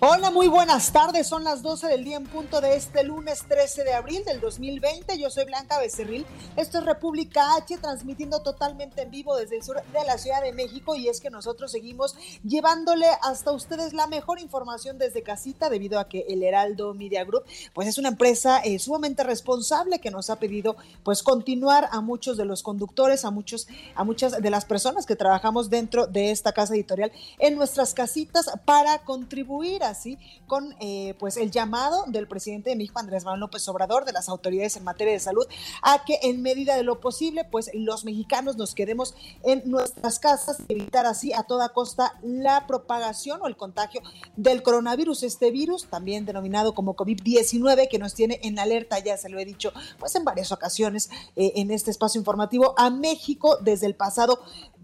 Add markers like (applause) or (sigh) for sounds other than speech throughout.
Hola, muy buenas tardes. Son las 12 del día en punto de este lunes 13 de abril del 2020. Yo soy Blanca Becerril. Esto es República H, transmitiendo totalmente en vivo desde el sur de la Ciudad de México. Y es que nosotros seguimos llevándole hasta ustedes la mejor información desde casita, debido a que el Heraldo Media Group, pues es una empresa eh, sumamente responsable que nos ha pedido, pues, continuar a muchos de los conductores, a muchos, a muchas de las personas que trabajamos dentro de esta casa editorial en nuestras casitas para contribuir así con eh, pues el llamado del presidente de México, Andrés Manuel López Obrador, de las autoridades en materia de salud, a que en medida de lo posible, pues los mexicanos nos quedemos en nuestras casas, evitar así a toda costa la propagación o el contagio del coronavirus, este virus también denominado como COVID-19 que nos tiene en alerta, ya se lo he dicho, pues en varias ocasiones eh, en este espacio informativo a México desde el pasado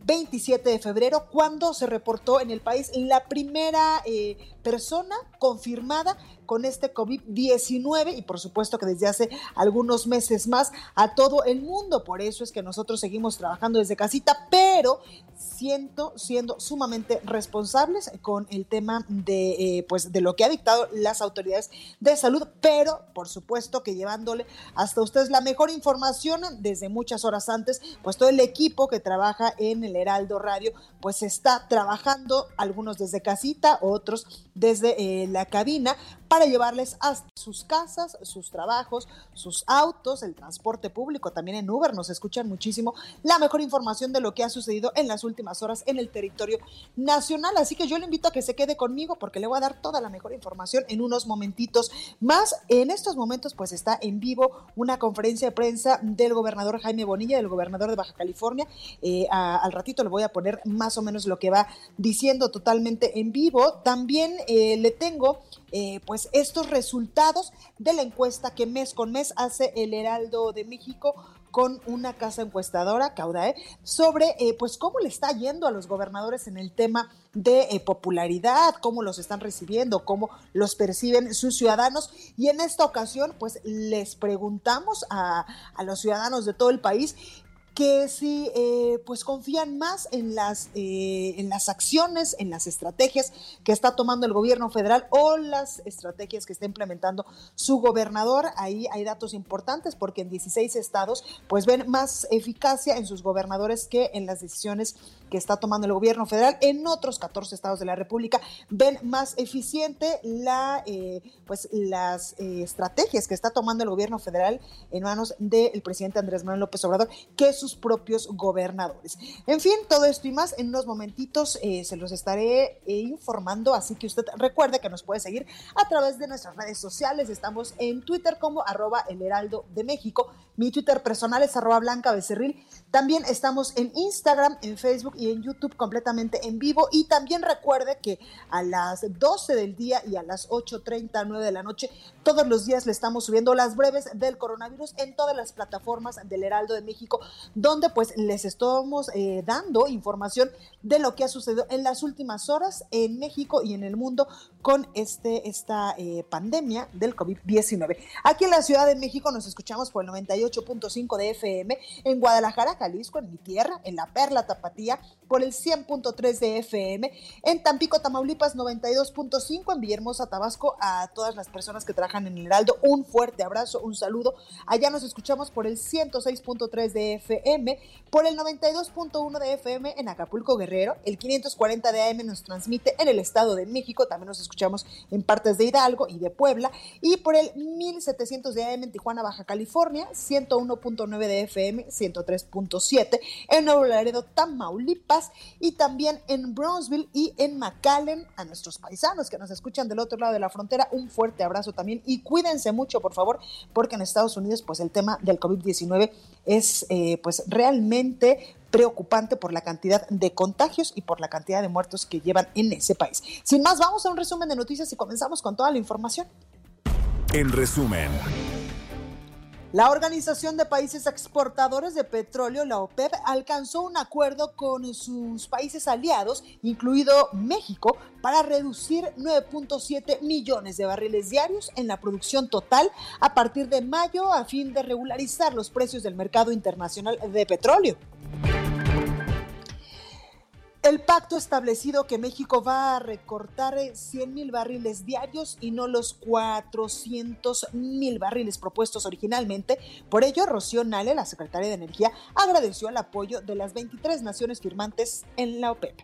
27 de febrero, cuando se reportó en el país la primera eh, persona confirmada con este COVID-19 y por supuesto que desde hace algunos meses más a todo el mundo. Por eso es que nosotros seguimos trabajando desde casita, pero siento siendo sumamente responsables con el tema de eh, pues de lo que ha dictado las autoridades de salud, pero por supuesto que llevándole hasta ustedes la mejor información desde muchas horas antes, pues todo el equipo que trabaja en el Heraldo Radio pues está trabajando, algunos desde casita, otros desde eh, la cabina para llevarles hasta sus casas, sus trabajos, sus autos, el transporte público, también en Uber nos escuchan muchísimo la mejor información de lo que ha sucedido en las últimas horas en el territorio nacional. Así que yo le invito a que se quede conmigo porque le voy a dar toda la mejor información en unos momentitos más. En estos momentos pues está en vivo una conferencia de prensa del gobernador Jaime Bonilla, del gobernador de Baja California. Eh, al ratito le voy a poner más o menos lo que va diciendo totalmente en vivo. También eh, le tengo eh, pues estos resultados de la encuesta que mes con mes hace el Heraldo de México con una casa encuestadora, Caudae, sobre eh, pues cómo le está yendo a los gobernadores en el tema de eh, popularidad, cómo los están recibiendo, cómo los perciben sus ciudadanos. Y en esta ocasión, pues les preguntamos a, a los ciudadanos de todo el país que si eh, pues confían más en las, eh, en las acciones, en las estrategias que está tomando el gobierno federal o las estrategias que está implementando su gobernador. Ahí hay datos importantes porque en 16 estados pues ven más eficacia en sus gobernadores que en las decisiones que está tomando el gobierno federal. En otros 14 estados de la República ven más eficiente la, eh, pues, las estrategias que está tomando el gobierno federal en manos del presidente Andrés Manuel López Obrador que sus propios gobernadores. En fin, todo esto y más en unos momentitos eh, se los estaré eh, informando, así que usted recuerde que nos puede seguir a través de nuestras redes sociales. Estamos en Twitter como arroba el heraldo de México. Mi Twitter personal es arroba blanca becerril. También estamos en Instagram, en Facebook y en YouTube completamente en vivo. Y también recuerde que a las 12 del día y a las 8.39 de la noche, todos los días le estamos subiendo las breves del coronavirus en todas las plataformas del Heraldo de México donde pues les estamos eh, dando información de lo que ha sucedido en las últimas horas en México y en el mundo con este, esta eh, pandemia del COVID-19. Aquí en la Ciudad de México nos escuchamos por el 98.5 de FM, en Guadalajara, Jalisco, en mi tierra, en La Perla, Tapatía, por el 100.3 de FM, en Tampico, Tamaulipas, 92.5, en Villahermosa, Tabasco, a todas las personas que trabajan en el Heraldo, un fuerte abrazo, un saludo. Allá nos escuchamos por el 106.3 de FM, por el 92.1 de FM en Acapulco, Guerrero, el 540 de AM nos transmite en el Estado de México, también nos escuchamos en partes de Hidalgo y de Puebla, y por el 1700 de AM en Tijuana, Baja California, 101.9 de FM, 103.7 en Nuevo Laredo, Tamaulipas y también en Brownsville y en McAllen. A nuestros paisanos que nos escuchan del otro lado de la frontera, un fuerte abrazo también y cuídense mucho, por favor, porque en Estados Unidos, pues el tema del COVID-19 es eh, pues realmente preocupante por la cantidad de contagios y por la cantidad de muertos que llevan en ese país. Sin más, vamos a un resumen de noticias y comenzamos con toda la información. En resumen. La Organización de Países Exportadores de Petróleo, la OPEP, alcanzó un acuerdo con sus países aliados, incluido México, para reducir 9.7 millones de barriles diarios en la producción total a partir de mayo a fin de regularizar los precios del mercado internacional de petróleo. El pacto establecido que México va a recortar 100 eh, mil barriles diarios y no los 400 mil barriles propuestos originalmente. Por ello, Rocío Nale, la secretaria de Energía, agradeció el apoyo de las 23 naciones firmantes en la OPEP.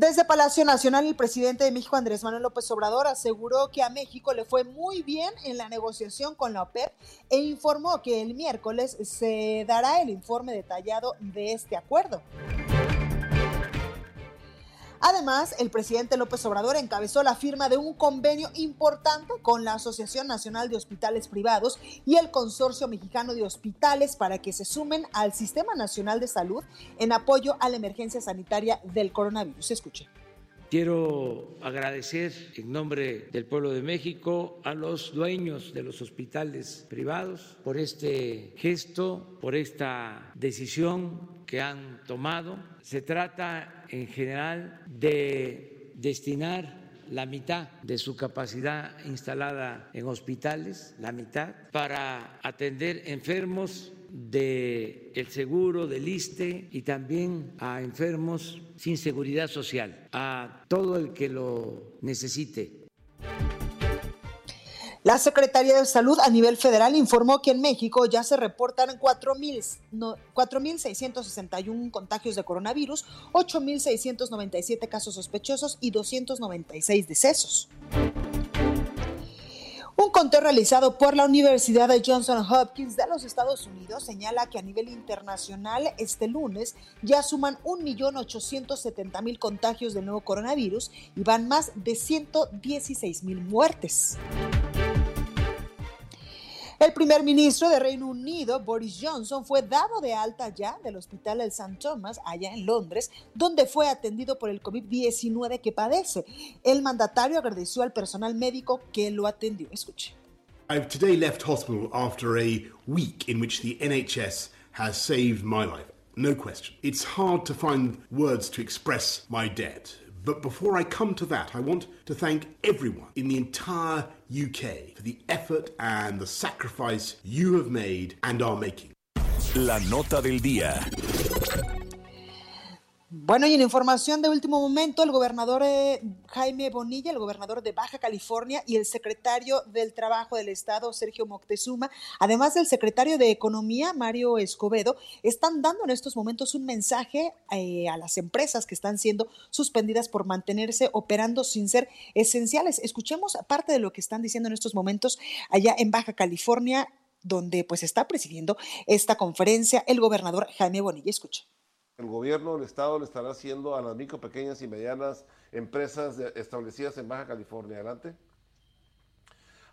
Desde Palacio Nacional, el presidente de México, Andrés Manuel López Obrador, aseguró que a México le fue muy bien en la negociación con la OPEP e informó que el miércoles se dará el informe detallado de este acuerdo. Además, el presidente López Obrador encabezó la firma de un convenio importante con la Asociación Nacional de Hospitales Privados y el Consorcio Mexicano de Hospitales para que se sumen al Sistema Nacional de Salud en apoyo a la emergencia sanitaria del coronavirus. Escuche. Quiero agradecer en nombre del pueblo de México a los dueños de los hospitales privados por este gesto, por esta decisión que han tomado. Se trata en general de destinar la mitad de su capacidad instalada en hospitales, la mitad, para atender enfermos el seguro, del ISTE y también a enfermos sin seguridad social, a todo el que lo necesite. La Secretaría de Salud a nivel federal informó que en México ya se reportan 4.661 contagios de coronavirus, 8.697 casos sospechosos y 296 decesos. Un conteo realizado por la Universidad de Johnson Hopkins de los Estados Unidos señala que a nivel internacional este lunes ya suman 1.870.000 contagios del nuevo coronavirus y van más de 116.000 muertes. El primer ministro de Reino Unido, Boris Johnson, fue dado de alta ya del Hospital del St. Thomas, allá en Londres, donde fue atendido por el COVID-19 que padece. El mandatario agradeció al personal médico que lo atendió. Escuche. I've today left hospital after a week in which the NHS has saved my life. No question. It's hard to find words to express my debt. But before I come to that, I want to thank everyone in the entire UK for the effort and the sacrifice you have made and are making. La nota del día. Bueno, y en información de último momento, el gobernador eh, Jaime Bonilla, el gobernador de Baja California y el secretario del Trabajo del Estado, Sergio Moctezuma, además del secretario de Economía, Mario Escobedo, están dando en estos momentos un mensaje eh, a las empresas que están siendo suspendidas por mantenerse operando sin ser esenciales. Escuchemos parte de lo que están diciendo en estos momentos allá en Baja California, donde pues está presidiendo esta conferencia el gobernador Jaime Bonilla. Escuche el gobierno del estado le estará haciendo a las micro, pequeñas y medianas empresas establecidas en Baja California. Adelante.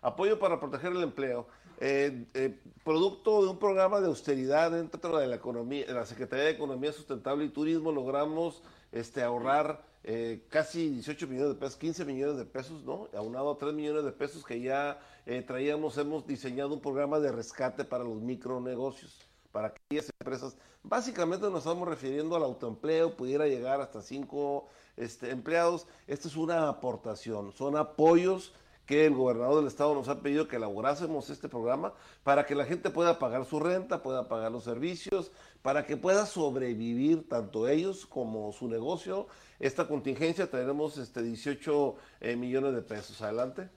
Apoyo para proteger el empleo. Eh, eh, producto de un programa de austeridad dentro de la economía, de la Secretaría de Economía Sustentable y Turismo, logramos este, ahorrar eh, casi 18 millones de pesos, 15 millones de pesos, ¿no? Aunado a 3 millones de pesos que ya traíamos, hemos diseñado un programa de rescate para los micronegocios para aquellas empresas. Básicamente nos estamos refiriendo al autoempleo, pudiera llegar hasta cinco este, empleados. Esta es una aportación, son apoyos que el gobernador del estado nos ha pedido que elaborásemos este programa para que la gente pueda pagar su renta, pueda pagar los servicios, para que pueda sobrevivir tanto ellos como su negocio. Esta contingencia tenemos este 18 eh, millones de pesos. Adelante.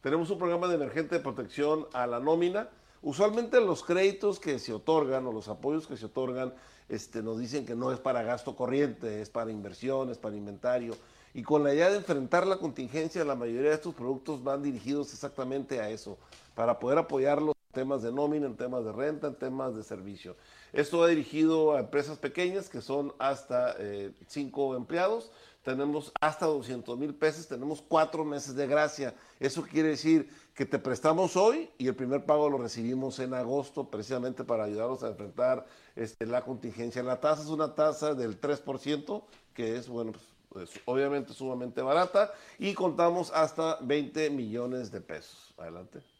Tenemos un programa de emergente de protección a la nómina Usualmente los créditos que se otorgan o los apoyos que se otorgan este, nos dicen que no es para gasto corriente, es para inversiones, para inventario. Y con la idea de enfrentar la contingencia, la mayoría de estos productos van dirigidos exactamente a eso, para poder apoyarlos temas de nómina, en temas de renta, en temas de servicio. Esto va dirigido a empresas pequeñas que son hasta eh, cinco empleados. Tenemos hasta 200 mil pesos, tenemos cuatro meses de gracia. Eso quiere decir que te prestamos hoy y el primer pago lo recibimos en agosto precisamente para ayudarnos a enfrentar este, la contingencia. La tasa es una tasa del 3%, que es, bueno, pues, obviamente sumamente barata y contamos hasta 20 millones de pesos. Adelante.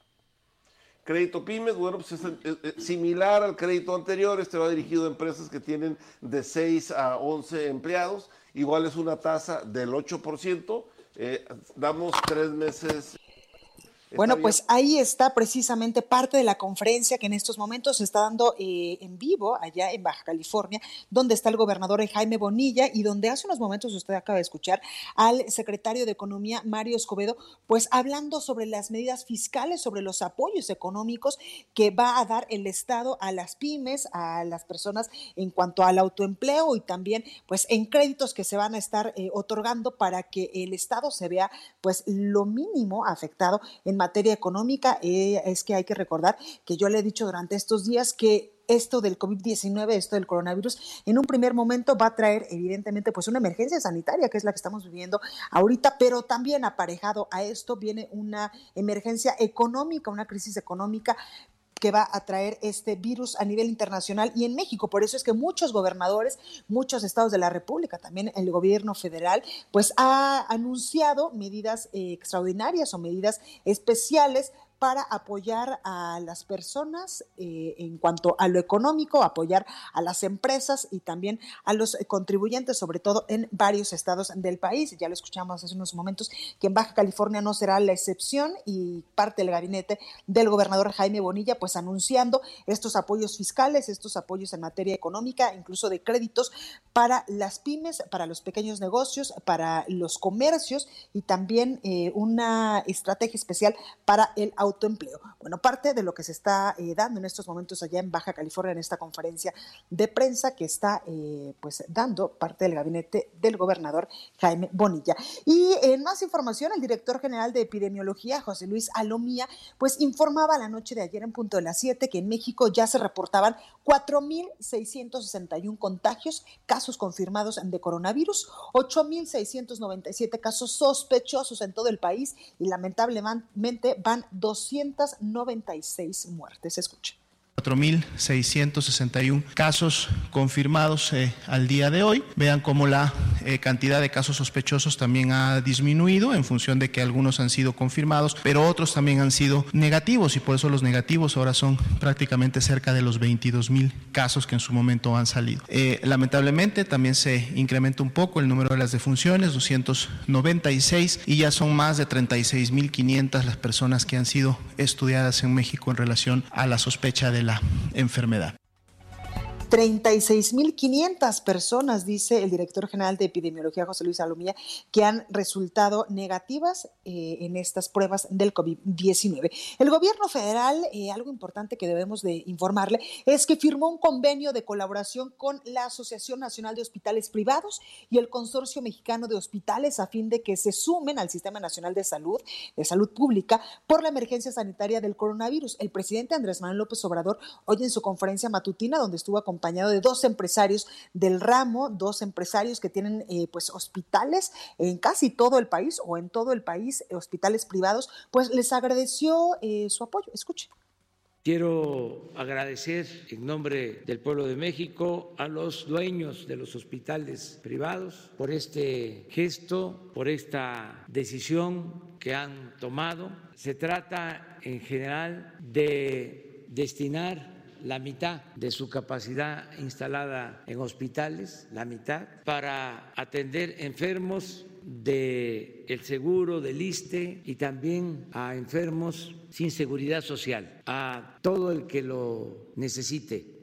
Crédito pymes, bueno, pues es, similar al crédito anterior, este va dirigido a empresas que tienen de 6 a 11 empleados, igual es una tasa del 8%, eh, damos tres meses bueno, pues ahí está precisamente parte de la conferencia que en estos momentos se está dando eh, en vivo allá en Baja California, donde está el gobernador Jaime Bonilla y donde hace unos momentos usted acaba de escuchar al secretario de Economía, Mario Escobedo, pues hablando sobre las medidas fiscales, sobre los apoyos económicos que va a dar el Estado a las pymes, a las personas en cuanto al autoempleo y también pues en créditos que se van a estar eh, otorgando para que el Estado se vea pues lo mínimo afectado en materia económica eh, es que hay que recordar que yo le he dicho durante estos días que esto del COVID-19, esto del coronavirus, en un primer momento va a traer evidentemente pues una emergencia sanitaria, que es la que estamos viviendo ahorita, pero también aparejado a esto viene una emergencia económica, una crisis económica que va a traer este virus a nivel internacional y en México. Por eso es que muchos gobernadores, muchos estados de la República, también el gobierno federal, pues ha anunciado medidas eh, extraordinarias o medidas especiales para apoyar a las personas eh, en cuanto a lo económico, apoyar a las empresas y también a los contribuyentes, sobre todo en varios estados del país. Ya lo escuchamos hace unos momentos que en Baja California no será la excepción y parte del gabinete del gobernador Jaime Bonilla, pues anunciando estos apoyos fiscales, estos apoyos en materia económica, incluso de créditos para las pymes, para los pequeños negocios, para los comercios y también eh, una estrategia especial para el autoempleo. Bueno, parte de lo que se está eh, dando en estos momentos allá en Baja California en esta conferencia de prensa que está eh, pues dando parte del gabinete del gobernador Jaime Bonilla. Y en más información, el director general de epidemiología, José Luis Alomía, pues informaba la noche de ayer en punto de las 7 que en México ya se reportaban 4.661 contagios, casos confirmados de coronavirus, 8.697 casos sospechosos en todo el país y lamentablemente van 296 muertes. Escuchen. 4.661 casos confirmados eh, al día de hoy. Vean cómo la eh, cantidad de casos sospechosos también ha disminuido en función de que algunos han sido confirmados, pero otros también han sido negativos y por eso los negativos ahora son prácticamente cerca de los 22.000 casos que en su momento han salido. Eh, lamentablemente también se incrementa un poco el número de las defunciones, 296, y ya son más de 36.500 las personas que han sido estudiadas en México en relación a la sospecha de la enfermedad. 36.500 personas, dice el director general de epidemiología José Luis Alomía, que han resultado negativas eh, en estas pruebas del COVID-19. El gobierno federal, eh, algo importante que debemos de informarle, es que firmó un convenio de colaboración con la Asociación Nacional de Hospitales Privados y el Consorcio Mexicano de Hospitales a fin de que se sumen al Sistema Nacional de Salud, de Salud Pública, por la emergencia sanitaria del coronavirus. El presidente Andrés Manuel López Obrador, hoy en su conferencia matutina, donde estuvo acompañado acompañado de dos empresarios del ramo, dos empresarios que tienen eh, pues hospitales en casi todo el país o en todo el país, hospitales privados, pues les agradeció eh, su apoyo. Escuche. Quiero agradecer en nombre del pueblo de México a los dueños de los hospitales privados por este gesto, por esta decisión que han tomado. Se trata en general de destinar la mitad de su capacidad instalada en hospitales, la mitad, para atender enfermos del el seguro, del ISTE y también a enfermos sin seguridad social, a todo el que lo necesite.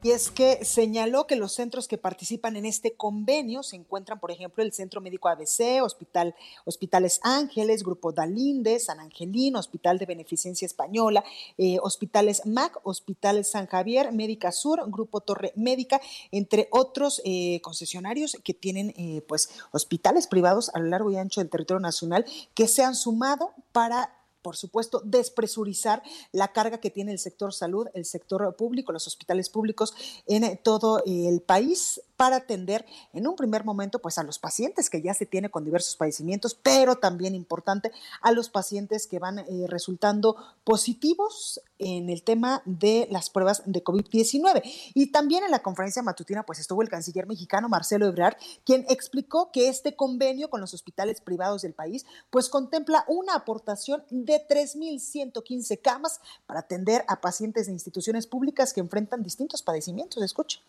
Y es que señaló que los centros que participan en este convenio se encuentran, por ejemplo, el Centro Médico ABC, Hospital, Hospitales Ángeles, Grupo Dalinde, San Angelín, Hospital de Beneficencia Española, eh, Hospitales MAC, Hospitales San Javier, Médica Sur, Grupo Torre Médica, entre otros eh, concesionarios que tienen eh, pues hospitales privados a lo largo y ancho del territorio nacional que se han sumado para por supuesto, despresurizar la carga que tiene el sector salud, el sector público, los hospitales públicos en todo el país para atender en un primer momento pues a los pacientes que ya se tiene con diversos padecimientos, pero también importante a los pacientes que van eh, resultando positivos en el tema de las pruebas de COVID-19. Y también en la conferencia matutina pues estuvo el canciller mexicano Marcelo Ebrard, quien explicó que este convenio con los hospitales privados del país pues contempla una aportación de 3.115 camas para atender a pacientes de instituciones públicas que enfrentan distintos padecimientos. Escucha.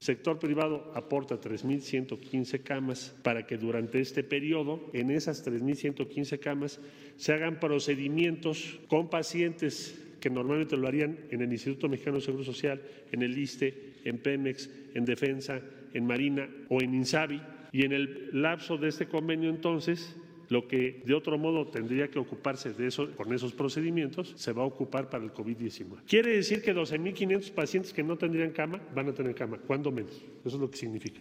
El sector privado aporta 3.115 camas para que durante este periodo, en esas 3.115 camas, se hagan procedimientos con pacientes que normalmente lo harían en el Instituto Mexicano de Seguro Social, en el ISTE, en Pemex, en Defensa, en Marina o en INSABI. Y en el lapso de este convenio, entonces, lo que de otro modo tendría que ocuparse de eso, con esos procedimientos, se va a ocupar para el COVID-19. Quiere decir que 12.500 pacientes que no tendrían cama van a tener cama, ¿cuándo menos? Eso es lo que significa.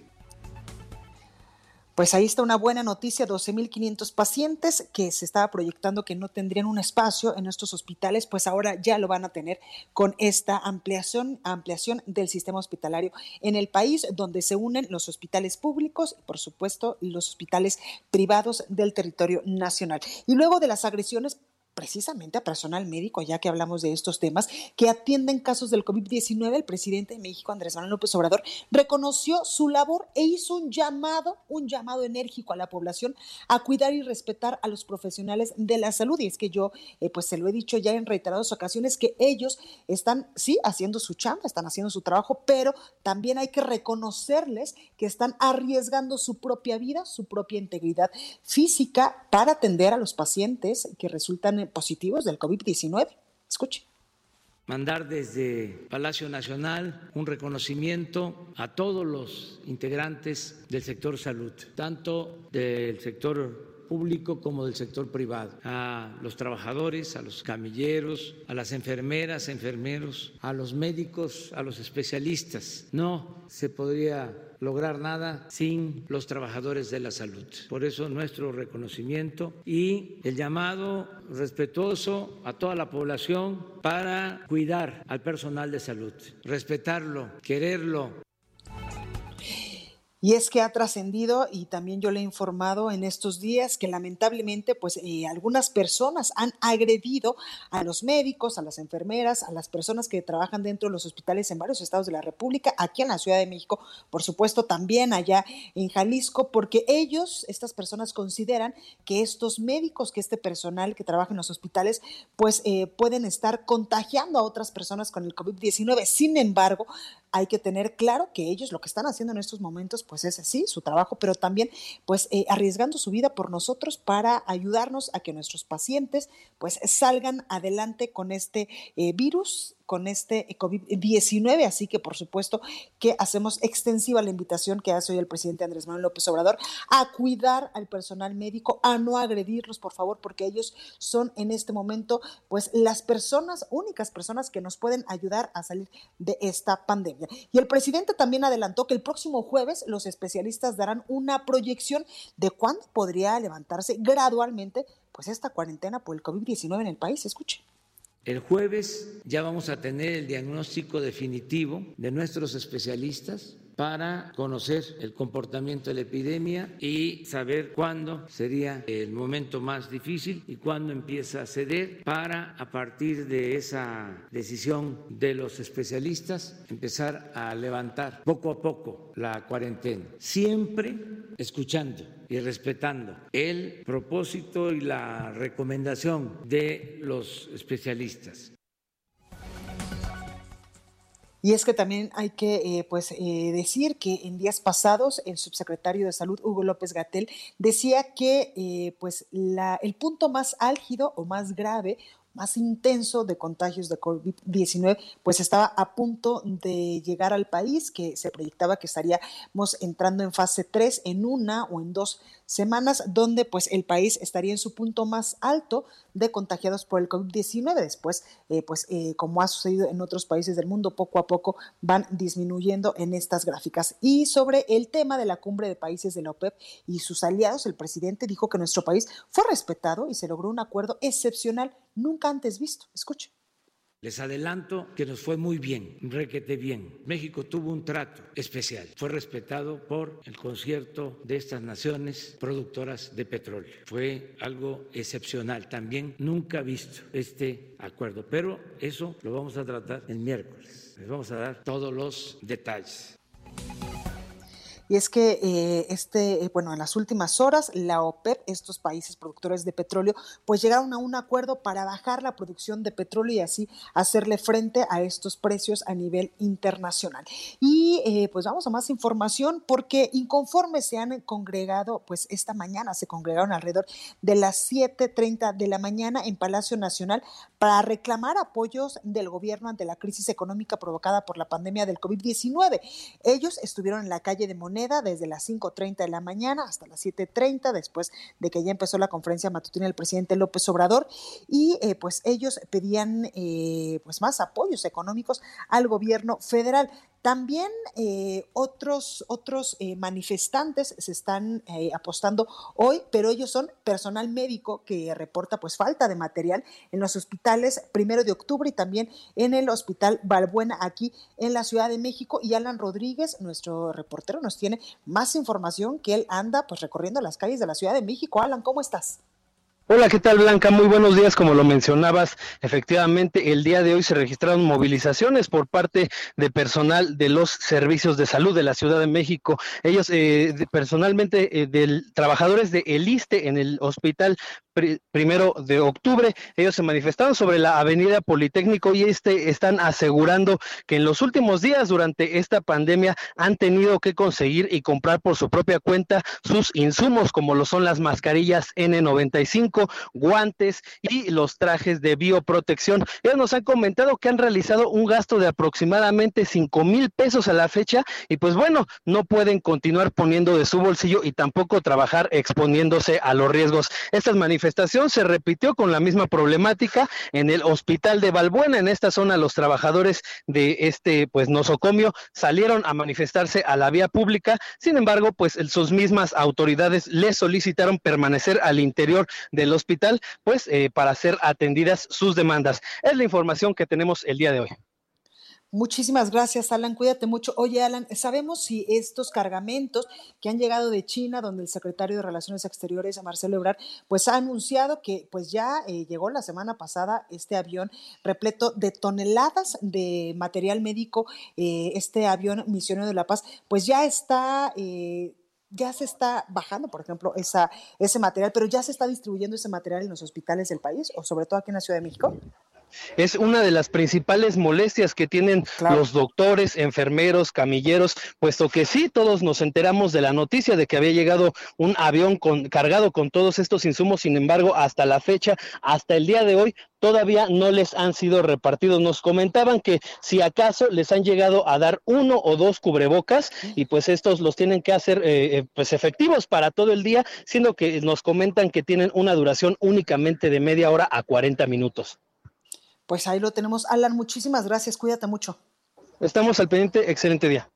Pues ahí está una buena noticia, 12.500 pacientes que se estaba proyectando que no tendrían un espacio en estos hospitales, pues ahora ya lo van a tener con esta ampliación, ampliación del sistema hospitalario en el país, donde se unen los hospitales públicos y, por supuesto, los hospitales privados del territorio nacional. Y luego de las agresiones precisamente a personal médico, ya que hablamos de estos temas, que atienden casos del COVID-19, el presidente de México, Andrés Manuel López Obrador, reconoció su labor e hizo un llamado, un llamado enérgico a la población a cuidar y respetar a los profesionales de la salud. Y es que yo, eh, pues se lo he dicho ya en reiteradas ocasiones, que ellos están, sí, haciendo su chamba, están haciendo su trabajo, pero también hay que reconocerles que están arriesgando su propia vida, su propia integridad física para atender a los pacientes que resultan positivos del COVID-19. Escuche mandar desde Palacio Nacional un reconocimiento a todos los integrantes del sector salud, tanto del sector público como del sector privado, a los trabajadores, a los camilleros, a las enfermeras, enfermeros, a los médicos, a los especialistas. No se podría lograr nada sin los trabajadores de la salud. Por eso nuestro reconocimiento y el llamado respetuoso a toda la población para cuidar al personal de salud, respetarlo, quererlo, y es que ha trascendido y también yo le he informado en estos días que lamentablemente pues eh, algunas personas han agredido a los médicos, a las enfermeras, a las personas que trabajan dentro de los hospitales en varios estados de la República, aquí en la Ciudad de México, por supuesto también allá en Jalisco, porque ellos, estas personas consideran que estos médicos, que este personal que trabaja en los hospitales, pues eh, pueden estar contagiando a otras personas con el COVID-19. Sin embargo, hay que tener claro que ellos lo que están haciendo en estos momentos pues es así, su trabajo, pero también pues eh, arriesgando su vida por nosotros para ayudarnos a que nuestros pacientes pues salgan adelante con este eh, virus con este COVID-19. Así que, por supuesto, que hacemos extensiva la invitación que hace hoy el presidente Andrés Manuel López Obrador a cuidar al personal médico, a no agredirlos, por favor, porque ellos son en este momento, pues, las personas, únicas personas que nos pueden ayudar a salir de esta pandemia. Y el presidente también adelantó que el próximo jueves los especialistas darán una proyección de cuándo podría levantarse gradualmente, pues, esta cuarentena por el COVID-19 en el país. Escuche. El jueves ya vamos a tener el diagnóstico definitivo de nuestros especialistas para conocer el comportamiento de la epidemia y saber cuándo sería el momento más difícil y cuándo empieza a ceder para a partir de esa decisión de los especialistas empezar a levantar poco a poco la cuarentena, siempre escuchando y respetando el propósito y la recomendación de los especialistas. Y es que también hay que eh, pues, eh, decir que en días pasados el subsecretario de Salud, Hugo López Gatel, decía que eh, pues, la, el punto más álgido o más grave más intenso de contagios de COVID-19, pues estaba a punto de llegar al país, que se proyectaba que estaríamos entrando en fase 3 en una o en dos semanas, donde pues el país estaría en su punto más alto de contagiados por el COVID-19. Después, eh, pues eh, como ha sucedido en otros países del mundo, poco a poco van disminuyendo en estas gráficas. Y sobre el tema de la cumbre de países de la OPEP y sus aliados, el presidente dijo que nuestro país fue respetado y se logró un acuerdo excepcional nunca antes visto. Escuche. Les adelanto que nos fue muy bien, requete bien. México tuvo un trato especial. Fue respetado por el concierto de estas naciones productoras de petróleo. Fue algo excepcional. También nunca visto este acuerdo. Pero eso lo vamos a tratar el miércoles. Les vamos a dar todos los detalles. Y es que eh, este, eh, bueno, en las últimas horas, la OPEP, estos países productores de petróleo, pues llegaron a un acuerdo para bajar la producción de petróleo y así hacerle frente a estos precios a nivel internacional. Y eh, pues vamos a más información porque inconformes se han congregado, pues esta mañana se congregaron alrededor de las 7.30 de la mañana en Palacio Nacional para reclamar apoyos del gobierno ante la crisis económica provocada por la pandemia del COVID-19. Ellos estuvieron en la calle de Desde las 5.30 de la mañana hasta las 7.30, después de que ya empezó la conferencia matutina del presidente López Obrador, y eh, pues ellos pedían eh, pues más apoyos económicos al gobierno federal. También eh, otros, otros eh, manifestantes se están eh, apostando hoy, pero ellos son personal médico que reporta pues falta de material en los hospitales primero de octubre y también en el hospital Balbuena aquí en la Ciudad de México. Y Alan Rodríguez, nuestro reportero, nos tiene más información que él anda pues recorriendo las calles de la Ciudad de México. Alan, ¿cómo estás? Hola, ¿qué tal Blanca? Muy buenos días, como lo mencionabas. Efectivamente, el día de hoy se registraron movilizaciones por parte de personal de los servicios de salud de la Ciudad de México. Ellos, eh, personalmente, eh, de trabajadores de Eliste en el hospital primero de octubre. Ellos se manifestaron sobre la avenida Politécnico y este están asegurando que en los últimos días durante esta pandemia han tenido que conseguir y comprar por su propia cuenta sus insumos como lo son las mascarillas N95, guantes y los trajes de bioprotección. Ellos nos han comentado que han realizado un gasto de aproximadamente 5 mil pesos a la fecha y pues bueno, no pueden continuar poniendo de su bolsillo y tampoco trabajar exponiéndose a los riesgos. Estas manifestaciones manifestación se repitió con la misma problemática en el hospital de Balbuena. En esta zona, los trabajadores de este pues nosocomio salieron a manifestarse a la vía pública. Sin embargo, pues sus mismas autoridades les solicitaron permanecer al interior del hospital, pues eh, para ser atendidas sus demandas. Es la información que tenemos el día de hoy. Muchísimas gracias, Alan. Cuídate mucho. Oye, Alan, ¿sabemos si estos cargamentos que han llegado de China, donde el secretario de Relaciones Exteriores, Marcelo Ebrard, pues ha anunciado que pues ya eh, llegó la semana pasada este avión repleto de toneladas de material médico, eh, este avión misionero de la paz, pues ya está... Eh, ya se está bajando, por ejemplo, esa, ese material, pero ya se está distribuyendo ese material en los hospitales del país, o sobre todo aquí en la Ciudad de México. Es una de las principales molestias que tienen los doctores, enfermeros, camilleros, puesto que sí, todos nos enteramos de la noticia de que había llegado un avión con, cargado con todos estos insumos, sin embargo, hasta la fecha, hasta el día de hoy, todavía no les han sido repartidos. Nos comentaban que si acaso les han llegado a dar uno o dos cubrebocas y pues estos los tienen que hacer eh, eh, pues efectivos para todo el día, siendo que nos comentan que tienen una duración únicamente de media hora a 40 minutos. Pues ahí lo tenemos. Alan, muchísimas gracias. Cuídate mucho. Estamos al pendiente. Excelente día.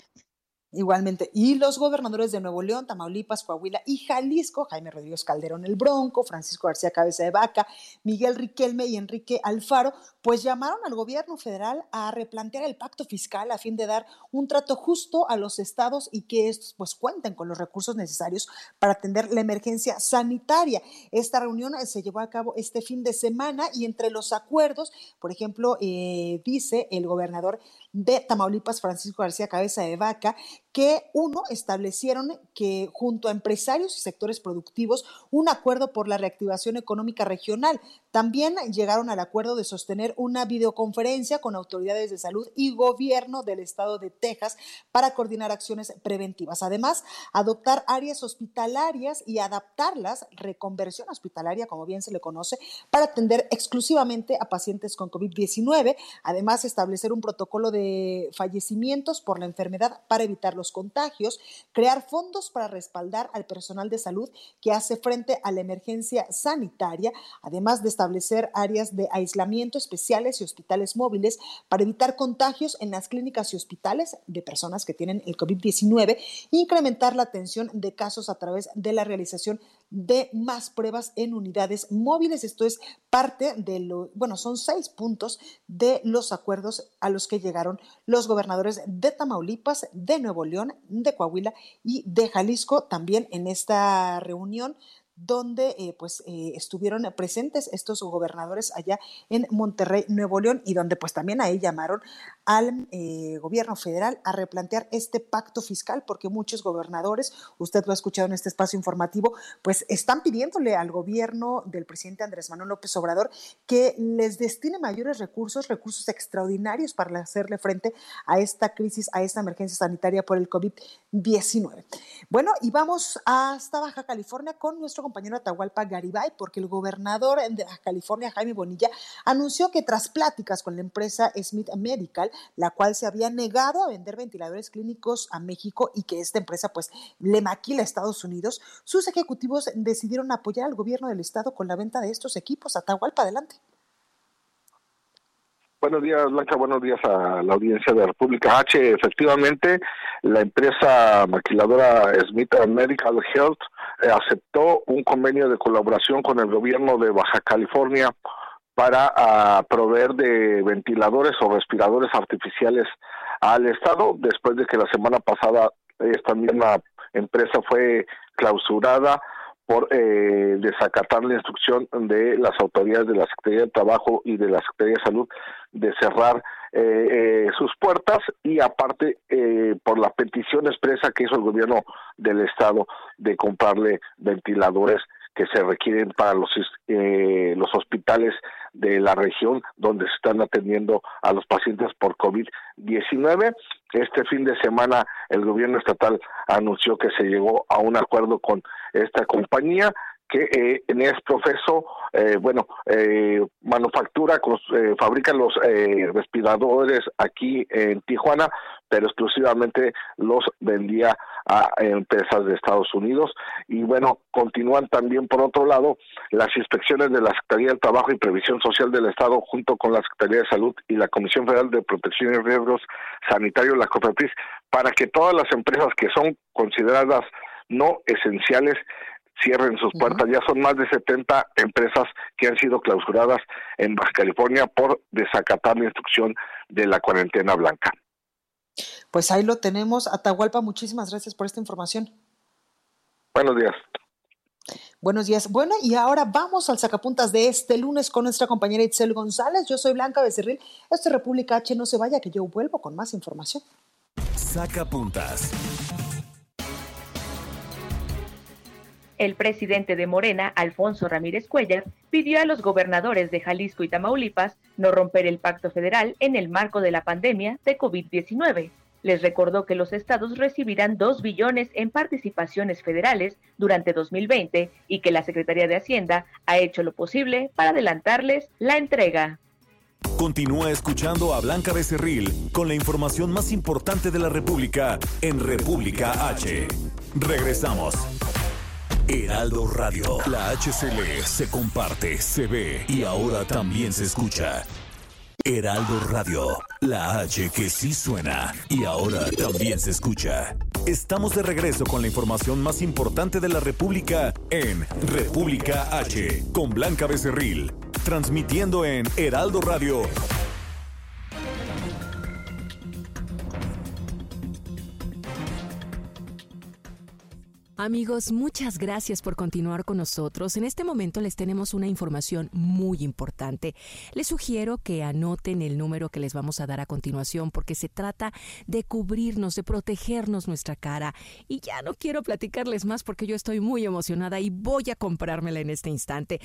Igualmente. Y los gobernadores de Nuevo León, Tamaulipas, Coahuila y Jalisco, Jaime Rodríguez Calderón el Bronco, Francisco García Cabeza de Vaca, Miguel Riquelme y Enrique Alfaro, pues llamaron al gobierno federal a replantear el pacto fiscal a fin de dar un trato justo a los estados y que estos pues cuenten con los recursos necesarios para atender la emergencia sanitaria. Esta reunión eh, se llevó a cabo este fin de semana y entre los acuerdos, por ejemplo, eh, dice el gobernador de Tamaulipas, Francisco García Cabeza de Vaca, que uno establecieron que junto a empresarios y sectores productivos un acuerdo por la reactivación económica regional. También llegaron al acuerdo de sostener una videoconferencia con autoridades de salud y gobierno del estado de Texas para coordinar acciones preventivas. Además, adoptar áreas hospitalarias y adaptarlas, reconversión hospitalaria, como bien se le conoce, para atender exclusivamente a pacientes con COVID-19. Además, establecer un protocolo de fallecimientos por la enfermedad para evitar los contagios, crear fondos para respaldar al personal de salud que hace frente a la emergencia sanitaria, además de establecer áreas de aislamiento especiales y hospitales móviles para evitar contagios en las clínicas y hospitales de personas que tienen el COVID-19, incrementar la atención de casos a través de la realización de más pruebas en unidades móviles. Esto es parte de lo, bueno, son seis puntos de los acuerdos a los que llegaron los gobernadores de Tamaulipas, de Nuevo León, de Coahuila y de Jalisco también en esta reunión donde eh, pues eh, estuvieron presentes estos gobernadores allá en Monterrey, Nuevo León, y donde pues también ahí llamaron al eh, gobierno federal a replantear este pacto fiscal, porque muchos gobernadores, usted lo ha escuchado en este espacio informativo, pues están pidiéndole al gobierno del presidente Andrés Manuel López Obrador que les destine mayores recursos, recursos extraordinarios para hacerle frente a esta crisis, a esta emergencia sanitaria por el COVID-19. Bueno, y vamos hasta Baja California con nuestro compañero Atahualpa Garibay, porque el gobernador de Baja California, Jaime Bonilla, anunció que tras pláticas con la empresa Smith Medical, la cual se había negado a vender ventiladores clínicos a México y que esta empresa pues le maquila a Estados Unidos, sus ejecutivos decidieron apoyar al gobierno del estado con la venta de estos equipos. Atahualpa, adelante. Buenos días, Blanca. Buenos días a la audiencia de República H. Efectivamente, la empresa maquiladora Smith Medical Health aceptó un convenio de colaboración con el gobierno de Baja California para ah, proveer de ventiladores o respiradores artificiales al Estado, después de que la semana pasada esta misma empresa fue clausurada por eh, desacatar la instrucción de las autoridades de la Secretaría de Trabajo y de la Secretaría de Salud de cerrar eh, eh, sus puertas y aparte por la petición expresa que hizo el gobierno del estado de comprarle ventiladores que se requieren para los los hospitales de la región donde se están atendiendo a los pacientes por COVID-19. Este fin de semana el gobierno estatal anunció que se llegó a un acuerdo con esta compañía que eh, en es profeso, eh, bueno, eh, manufactura, eh, fabrica los eh, respiradores aquí en Tijuana, pero exclusivamente los vendía a empresas de Estados Unidos. Y bueno, continúan también, por otro lado, las inspecciones de la Secretaría del Trabajo y Previsión Social del Estado, junto con la Secretaría de Salud y la Comisión Federal de Protección y Riesgos Sanitarios, la COFEPRIS, para que todas las empresas que son consideradas no esenciales cierren sus puertas. Ya son más de 70 empresas que han sido clausuradas en Baja California por desacatar la instrucción de la cuarentena blanca. Pues ahí lo tenemos. Atahualpa, muchísimas gracias por esta información. Buenos días. Buenos días. Bueno, y ahora vamos al sacapuntas de este lunes con nuestra compañera Itzel González. Yo soy Blanca Becerril. Esto es República H. No se vaya, que yo vuelvo con más información. Sacapuntas. El presidente de Morena, Alfonso Ramírez Cuellar, pidió a los gobernadores de Jalisco y Tamaulipas no romper el pacto federal en el marco de la pandemia de COVID-19. Les recordó que los estados recibirán 2 billones en participaciones federales durante 2020 y que la Secretaría de Hacienda ha hecho lo posible para adelantarles la entrega. Continúa escuchando a Blanca Becerril con la información más importante de la República en República H. Regresamos. Heraldo Radio. La HCL se comparte, se ve y ahora también se escucha. Heraldo Radio, la H que sí suena y ahora también se escucha. Estamos de regreso con la información más importante de la República en República H, con Blanca Becerril, transmitiendo en Heraldo Radio Amigos, muchas gracias por continuar con nosotros. En este momento les tenemos una información muy importante. Les sugiero que anoten el número que les vamos a dar a continuación porque se trata de cubrirnos, de protegernos nuestra cara. Y ya no quiero platicarles más porque yo estoy muy emocionada y voy a comprármela en este instante.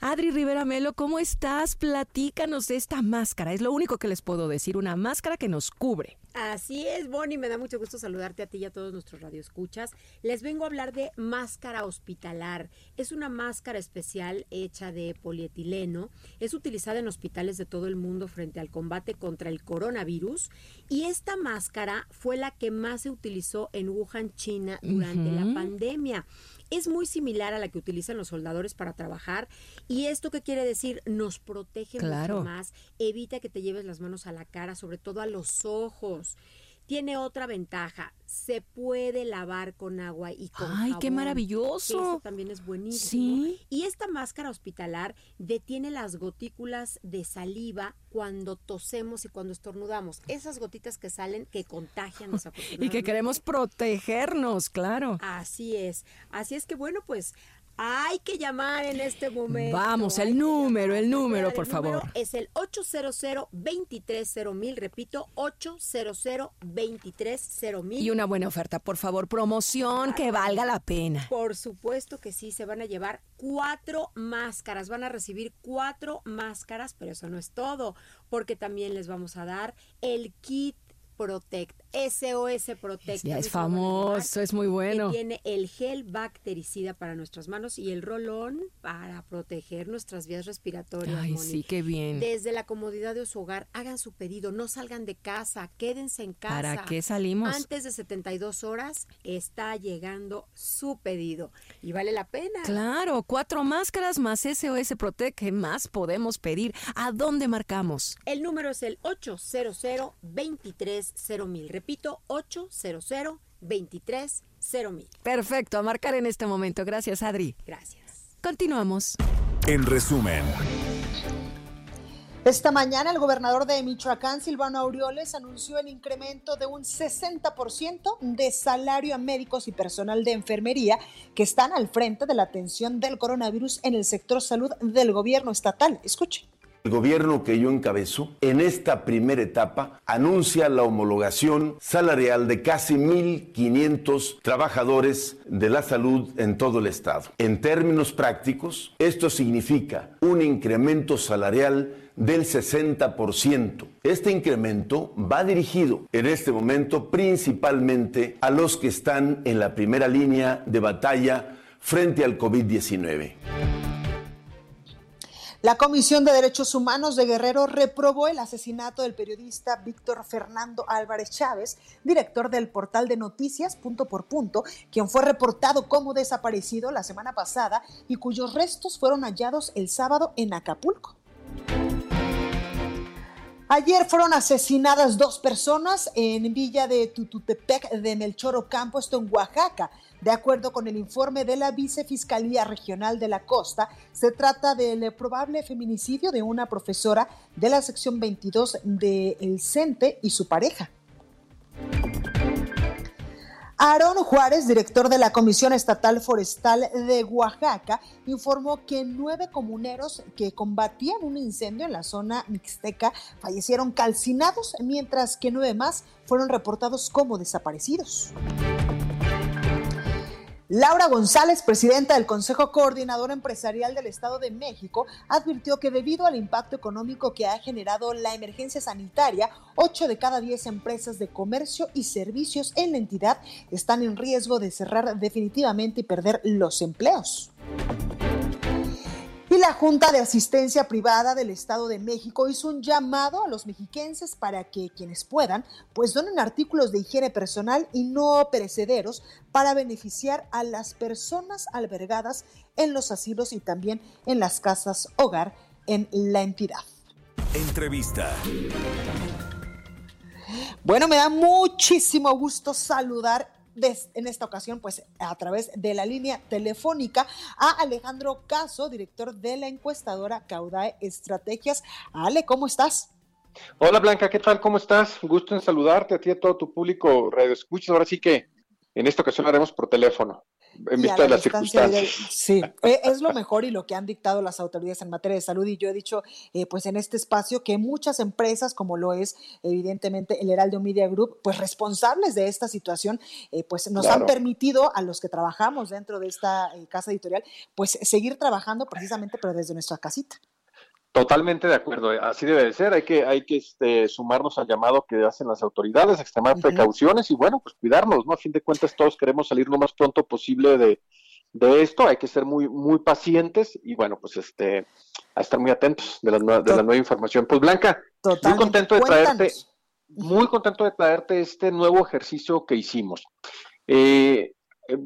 Adri Rivera Melo, ¿cómo estás? Platícanos de esta máscara. Es lo único que les puedo decir, una máscara que nos cubre. Así es, Bonnie, me da mucho gusto saludarte a ti y a todos nuestros radioescuchas. Les vengo a hablar de máscara hospitalar. Es una máscara especial hecha de polietileno. Es utilizada en hospitales de todo el mundo frente al combate contra el coronavirus. Y esta máscara fue la que más se utilizó en Wuhan, China, durante la pandemia es muy similar a la que utilizan los soldadores para trabajar. ¿Y esto qué quiere decir? Nos protege mucho más, evita que te lleves las manos a la cara, sobre todo a los ojos. Tiene otra ventaja, se puede lavar con agua y con ¡Ay, qué maravilloso! eso también es buenísimo. ¿Sí? Y esta máscara hospitalar detiene las gotículas de saliva cuando tosemos y cuando estornudamos. Esas gotitas que salen que contagian (laughs) Y que queremos protegernos, claro. Así es. Así es que bueno, pues hay que llamar en este momento. Vamos, el número, el número, por favor. Es el 800 mil, repito, 800 mil. Y una buena oferta, por favor, promoción que valga la pena. Por supuesto que sí, se van a llevar cuatro máscaras, van a recibir cuatro máscaras, pero eso no es todo, porque también les vamos a dar el kit Protect, SOS Protect. Ya es famoso, es muy bueno. tiene el gel bactericida para nuestras manos y el rolón para proteger nuestras vías respiratorias. Ay, sí, qué bien. Desde la comodidad de su hogar, hagan su pedido, no salgan de casa, quédense en casa. ¿Para qué salimos? Antes de 72 horas está llegando su pedido y vale la pena. Claro, cuatro máscaras más SOS Protect, ¿qué más podemos pedir? ¿A dónde marcamos? El número es el 800 23 mil. Repito, 800 23 mil. Perfecto, a marcar en este momento. Gracias, Adri. Gracias. Continuamos. En resumen. Esta mañana el gobernador de Michoacán, Silvano Aureoles, anunció el incremento de un 60% de salario a médicos y personal de enfermería que están al frente de la atención del coronavirus en el sector salud del gobierno estatal. Escuche. El gobierno que yo encabezo, en esta primera etapa, anuncia la homologación salarial de casi 1.500 trabajadores de la salud en todo el estado. En términos prácticos, esto significa un incremento salarial del 60%. Este incremento va dirigido en este momento principalmente a los que están en la primera línea de batalla frente al COVID-19. La Comisión de Derechos Humanos de Guerrero reprobó el asesinato del periodista Víctor Fernando Álvarez Chávez, director del portal de noticias Punto por Punto, quien fue reportado como desaparecido la semana pasada y cuyos restos fueron hallados el sábado en Acapulco. Ayer fueron asesinadas dos personas en Villa de Tututepec de Melchor Ocampo, esto en Oaxaca. De acuerdo con el informe de la Vicefiscalía Regional de la Costa, se trata del probable feminicidio de una profesora de la sección 22 del El CENTE y su pareja. Aarón Juárez, director de la Comisión Estatal Forestal de Oaxaca, informó que nueve comuneros que combatían un incendio en la zona mixteca fallecieron calcinados, mientras que nueve más fueron reportados como desaparecidos. Laura González, presidenta del Consejo Coordinador Empresarial del Estado de México, advirtió que debido al impacto económico que ha generado la emergencia sanitaria, 8 de cada 10 empresas de comercio y servicios en la entidad están en riesgo de cerrar definitivamente y perder los empleos. La Junta de Asistencia Privada del Estado de México hizo un llamado a los mexiquenses para que quienes puedan, pues donen artículos de higiene personal y no perecederos para beneficiar a las personas albergadas en los asilos y también en las casas hogar en la entidad. Entrevista. Bueno, me da muchísimo gusto saludar en esta ocasión, pues a través de la línea telefónica, a Alejandro Caso, director de la encuestadora Caudae Estrategias. Ale, ¿cómo estás? Hola Blanca, ¿qué tal? ¿Cómo estás? Gusto en saludarte a ti y a todo tu público radio escuchas. Ahora sí que en esta ocasión lo haremos por teléfono. En vista de las circunstancias. (laughs) sí, e, es lo mejor y lo que han dictado las autoridades en materia de salud. Y yo he dicho, eh, pues en este espacio, que muchas empresas, como lo es evidentemente el Heraldo Media Group, pues responsables de esta situación, eh, pues nos han permitido a los que trabajamos dentro de esta eh, casa editorial, pues seguir trabajando precisamente, pero desde nuestra casita. Totalmente de acuerdo, así debe de ser, hay que, hay que este, sumarnos al llamado que hacen las autoridades, extremar precauciones y bueno, pues cuidarnos, ¿no? A fin de cuentas todos queremos salir lo más pronto posible de, esto, hay que ser muy, muy pacientes y bueno, pues este, a estar muy atentos de la, nueva, de la nueva información. Pues Blanca, muy contento de traerte, muy contento de traerte este nuevo ejercicio que hicimos. Eh, eh,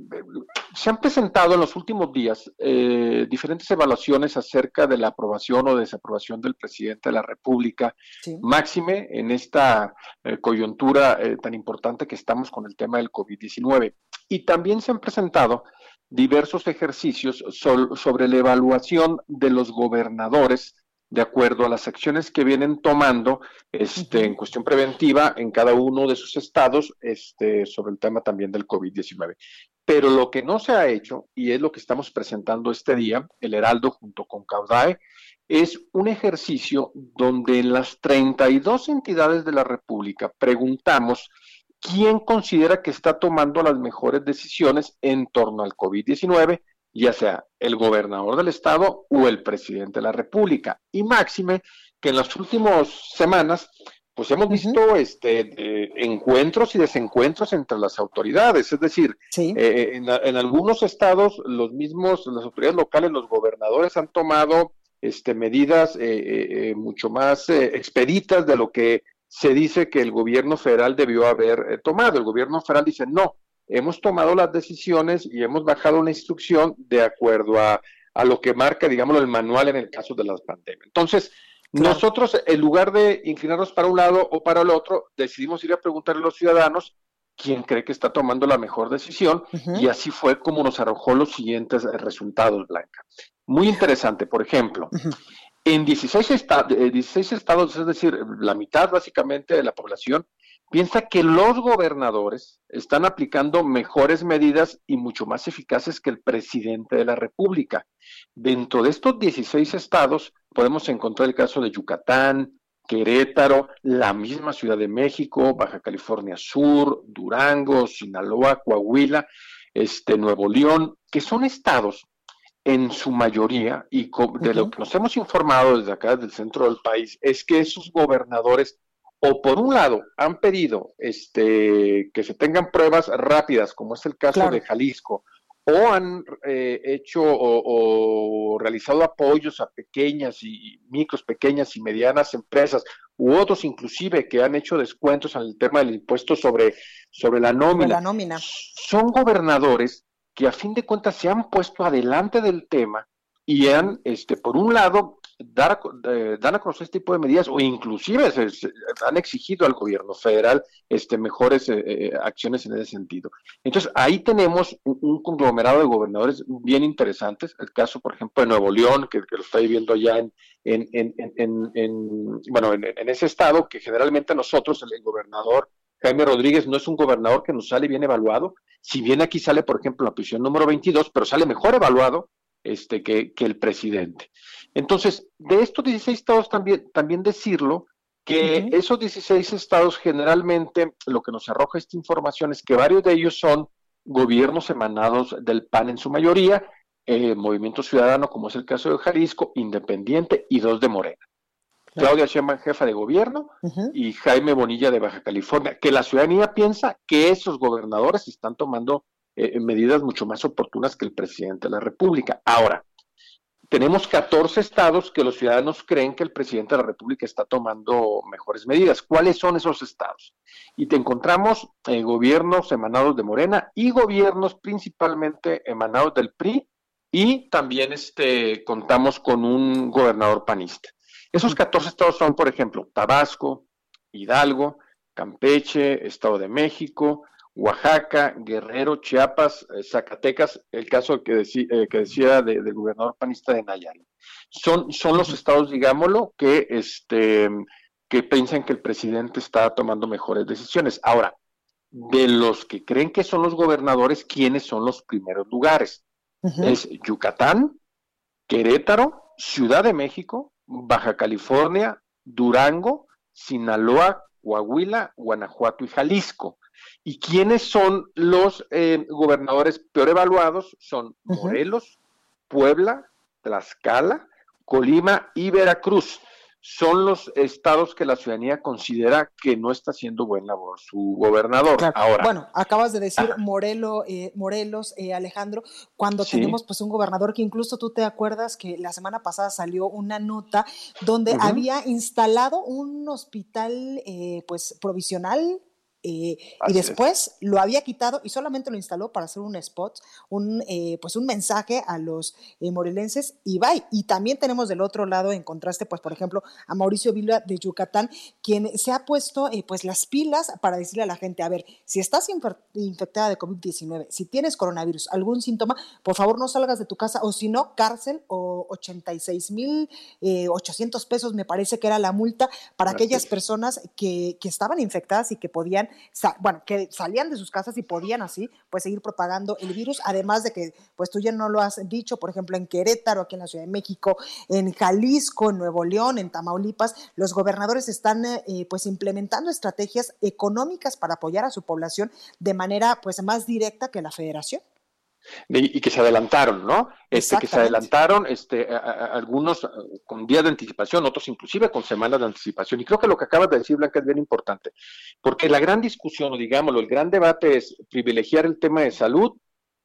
se han presentado en los últimos días eh, diferentes evaluaciones acerca de la aprobación o desaprobación del presidente de la República, máxime en esta eh, coyuntura tan importante que estamos con el tema del COVID-19. Y también se han presentado diversos ejercicios sobre la evaluación de los gobernadores de acuerdo a las acciones que vienen tomando este, en cuestión preventiva en cada uno de sus estados este, sobre el tema también del COVID-19. Pero lo que no se ha hecho, y es lo que estamos presentando este día, el Heraldo junto con Caudae, es un ejercicio donde en las 32 entidades de la República preguntamos quién considera que está tomando las mejores decisiones en torno al COVID-19 ya sea el gobernador del estado o el presidente de la República. Y máxime que en las últimas semanas, pues hemos visto este, encuentros y desencuentros entre las autoridades. Es decir, eh, en, algunos estados, los mismos, las autoridades locales, los gobernadores han tomado este, medidas eh, eh, mucho más expeditas de lo que se dice que el gobierno federal debió haber tomado. El gobierno federal dice, no, hemos tomado las decisiones y hemos bajado una instrucción de acuerdo a, lo que marca, digamos, el manual en el caso de las pandemias. Entonces, nosotros, en lugar de inclinarnos para un lado o para el otro, decidimos ir a preguntarle a los ciudadanos quién cree que está tomando la mejor decisión y así fue como nos arrojó los siguientes resultados, Blanca. Muy interesante, por ejemplo, en 16, 16 eh, estados, es decir, la mitad básicamente de la población, piensa que los gobernadores están aplicando mejores medidas y mucho más eficaces que el presidente de la República. Dentro de estos 16 estados podemos encontrar el caso de Yucatán, Querétaro, la misma Ciudad de México, Baja California Sur, Durango, Sinaloa, Coahuila, este, Nuevo León, que son estados en su mayoría, y de lo que nos hemos informado desde acá, desde el centro del país, es que esos gobernadores o por un lado han pedido este, que se tengan pruebas rápidas, como es el caso de Jalisco, o han eh, hecho o, realizado apoyos a pequeñas y micros, pequeñas y medianas empresas, u otros inclusive que han hecho descuentos en el tema del impuesto sobre, sobre la nómina. la nómina. Son gobernadores que a fin de cuentas se han puesto adelante del tema y han, este, por un lado, dar, eh, dan a conocer este tipo de medidas o inclusive se, han exigido al gobierno federal este, mejores eh, eh, acciones en ese sentido. Entonces, ahí tenemos un, conglomerado de gobernadores bien interesantes. El caso, por ejemplo, de Nuevo León, que, lo está viviendo ya en, en, en, en bueno, en, ese estado, que generalmente nosotros, el, gobernador Jaime Rodríguez, no es un gobernador que nos sale bien evaluado. Si bien aquí sale, por ejemplo, la posición número 22, pero sale mejor evaluado este, que, que el presidente. Entonces, de estos 16 estados también, también decirlo que esos 16 estados generalmente lo que nos arroja esta información es que varios de ellos son gobiernos emanados del PAN en su mayoría, eh, Movimiento Ciudadano, como es el caso de Jalisco, Independiente y dos de Morena. Claudia Sheinbaum, jefa de gobierno, y Jaime Bonilla de Baja California, que la ciudadanía piensa que esos gobernadores están tomando eh, medidas mucho más oportunas que el presidente de la República. Ahora, tenemos 14 estados que los ciudadanos creen que el presidente de la República está tomando mejores medidas. ¿Cuáles son esos estados? Y te encontramos eh, gobiernos emanados de Morena y gobiernos principalmente emanados del PRI y también este, contamos con un gobernador panista. Esos 14 estados son, por ejemplo, Tabasco, Hidalgo, Campeche, Estado de México, Oaxaca, Guerrero, Chiapas, eh, Zacatecas, el caso que, eh, que decía del gobernador panista de Nayarit. Son, son los estados, digámoslo, que, este, que piensan que el presidente está tomando mejores decisiones. Ahora, de los que creen que son los gobernadores, quiénes son los primeros lugares. Es Yucatán, Querétaro, Ciudad de México, Baja California, Durango, Sinaloa, Coahuila, Guanajuato y Jalisco. ¿Y quiénes son los eh, gobernadores peor evaluados? Son Morelos, Puebla, Tlaxcala, Colima y Veracruz. Son los estados que la ciudadanía considera que no está haciendo buen labor su gobernador. Ahora, bueno, acabas de decir Morelo, eh, Morelos, eh, Alejandro, cuando tenemos pues un gobernador que incluso tú te acuerdas que la semana pasada salió una nota donde había instalado un hospital eh, pues provisional eh, y después lo había quitado y solamente lo instaló para hacer un spot, un, eh, pues un mensaje a los eh, morelenses y bye. Y también tenemos del otro lado, en contraste, pues por ejemplo, a Mauricio Vila de Yucatán, quien se ha puesto pues las pilas para decirle a la gente, a ver, si estás infectada de COVID-19, si tienes coronavirus, algún síntoma, por favor no salgas de tu casa o si no, cárcel o 86 mil 800 pesos me parece que era la multa para aquellas personas que, que estaban infectadas y que podían bueno, que salían de sus casas y podían así, pues seguir propagando el virus, además de que, pues tú ya no lo has dicho, por ejemplo, en Querétaro, aquí en la Ciudad de México, en Jalisco, en Nuevo León, en Tamaulipas, los gobernadores están eh, pues implementando estrategias económicas para apoyar a su población de manera pues más directa que la federación y que se adelantaron, ¿no? Este, que se adelantaron, este, algunos eh, con días de anticipación, otros inclusive con semanas de anticipación. Y creo que lo que acabas de decir, Blanca, es bien importante, porque la gran discusión, o digámoslo, el gran debate es privilegiar el tema de salud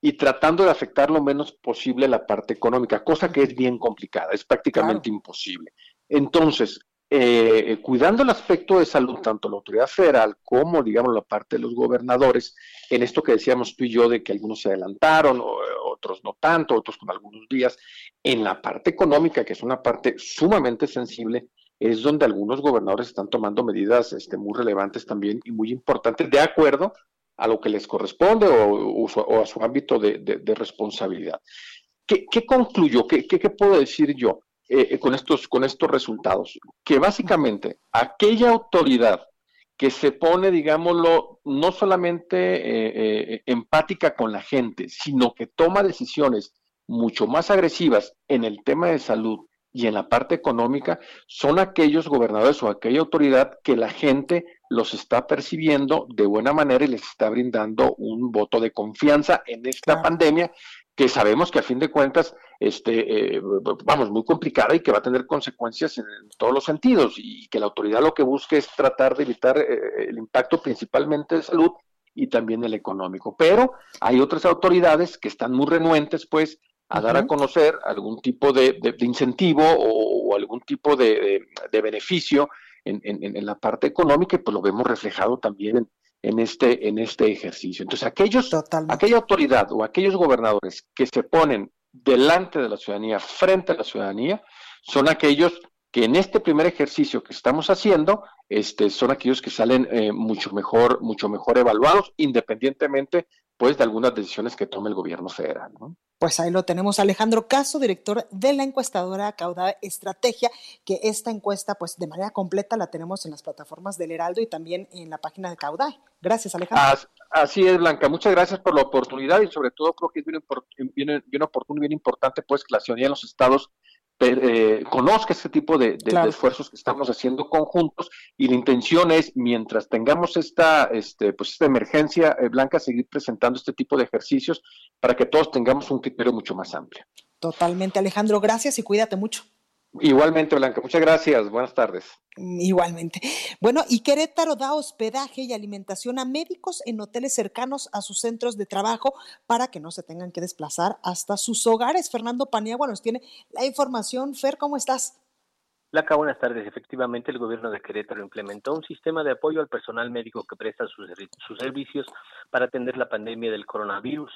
y tratando de afectar lo menos posible la parte económica, cosa que es bien complicada, es prácticamente imposible. Entonces, eh, cuidando el aspecto de salud, tanto la autoridad federal como, digamos, la parte de los gobernadores, en esto que decíamos tú y yo de que algunos se adelantaron, otros no tanto, otros con algunos días, en la parte económica, que es una parte sumamente sensible, es donde algunos gobernadores están tomando medidas este, muy relevantes también y muy importantes, de acuerdo a lo que les corresponde o, a su ámbito de, responsabilidad. ¿Qué, concluyo? ¿Qué, ¿Qué, puedo decir yo? Eh, con, estos, con estos resultados, que básicamente aquella autoridad que se pone, digámoslo, no solamente eh, eh, empática con la gente, sino que toma decisiones mucho más agresivas en el tema de salud y en la parte económica, son aquellos gobernadores o aquella autoridad que la gente los está percibiendo de buena manera y les está brindando un voto de confianza en esta pandemia que sabemos que a fin de cuentas, este, eh, vamos, muy complicada y que va a tener consecuencias en, todos los sentidos y que la autoridad lo que busque es tratar de evitar eh, el impacto principalmente de salud y también el económico. Pero hay otras autoridades que están muy renuentes, pues, a dar a conocer algún tipo de, incentivo o, algún tipo de, beneficio en, en, la parte económica y pues lo vemos reflejado también en, en este, en este ejercicio. Entonces, aquellos, aquella autoridad o aquellos gobernadores que se ponen delante de la ciudadanía, frente a la ciudadanía, son aquellos que en este primer ejercicio que estamos haciendo, este, son aquellos que salen eh, mucho mejor, mucho mejor evaluados, independientemente, pues, de algunas decisiones que tome el gobierno federal. ¿no? Pues ahí lo tenemos, Alejandro Caso, director de la encuestadora Cauda Estrategia, que esta encuesta, pues de manera completa la tenemos en las plataformas del Heraldo y también en la página de Cauda. Gracias, Alejandro. Así es, Blanca. Muchas gracias por la oportunidad y sobre todo creo que es bien, bien, bien oportuno y bien importante, pues, que la ciudadanía en los estados eh, conozca este tipo de, esfuerzos que estamos haciendo conjuntos y la intención es, mientras tengamos esta, este, pues esta emergencia eh, blanca, seguir presentando este tipo de ejercicios para que todos tengamos un criterio mucho más amplio. Totalmente, Alejandro, gracias y cuídate mucho. Igualmente, Blanca, muchas gracias. Buenas tardes. Igualmente. Bueno, y Querétaro da hospedaje y alimentación a médicos en hoteles cercanos a sus centros de trabajo para que no se tengan que desplazar hasta sus hogares. Fernando Paniagua nos tiene la información. Fer, ¿cómo estás? Blanca, buenas tardes. Efectivamente, el gobierno de Querétaro implementó un sistema de apoyo al personal médico que presta sus, sus servicios para atender la pandemia del coronavirus.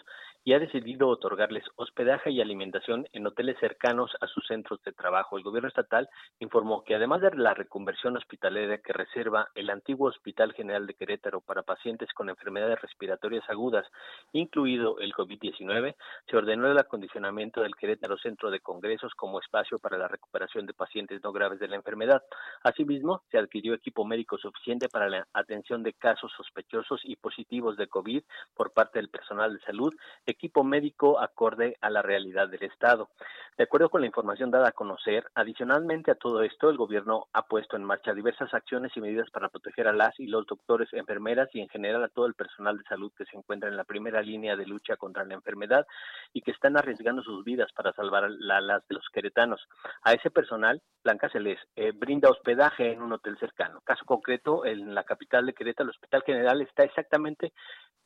y ha decidido otorgarles hospedaje y alimentación en hoteles cercanos a sus centros de trabajo. El gobierno estatal informó que además de la reconversión hospitalera que reserva el antiguo Hospital General de Querétaro para pacientes con enfermedades respiratorias agudas, incluido el COVID-19, se ordenó el acondicionamiento del Querétaro Centro de Congresos como espacio para la recuperación de pacientes no graves de la enfermedad. Asimismo, se adquirió equipo médico suficiente para la atención de casos sospechosos y positivos de COVID por parte del personal de salud, equipo médico acorde a la realidad del Estado. De acuerdo con la información dada a conocer, adicionalmente a todo esto, el gobierno ha puesto en marcha diversas acciones y medidas para proteger a las y los doctores, enfermeras y en general a todo el personal de salud que se encuentra en la primera línea de lucha contra la enfermedad y que están arriesgando sus vidas para salvar a las de los queretanos. A ese personal, Blanca les eh, brinda hospedaje en un hotel cercano. Caso concreto, en la capital de Querétaro, el Hospital General está exactamente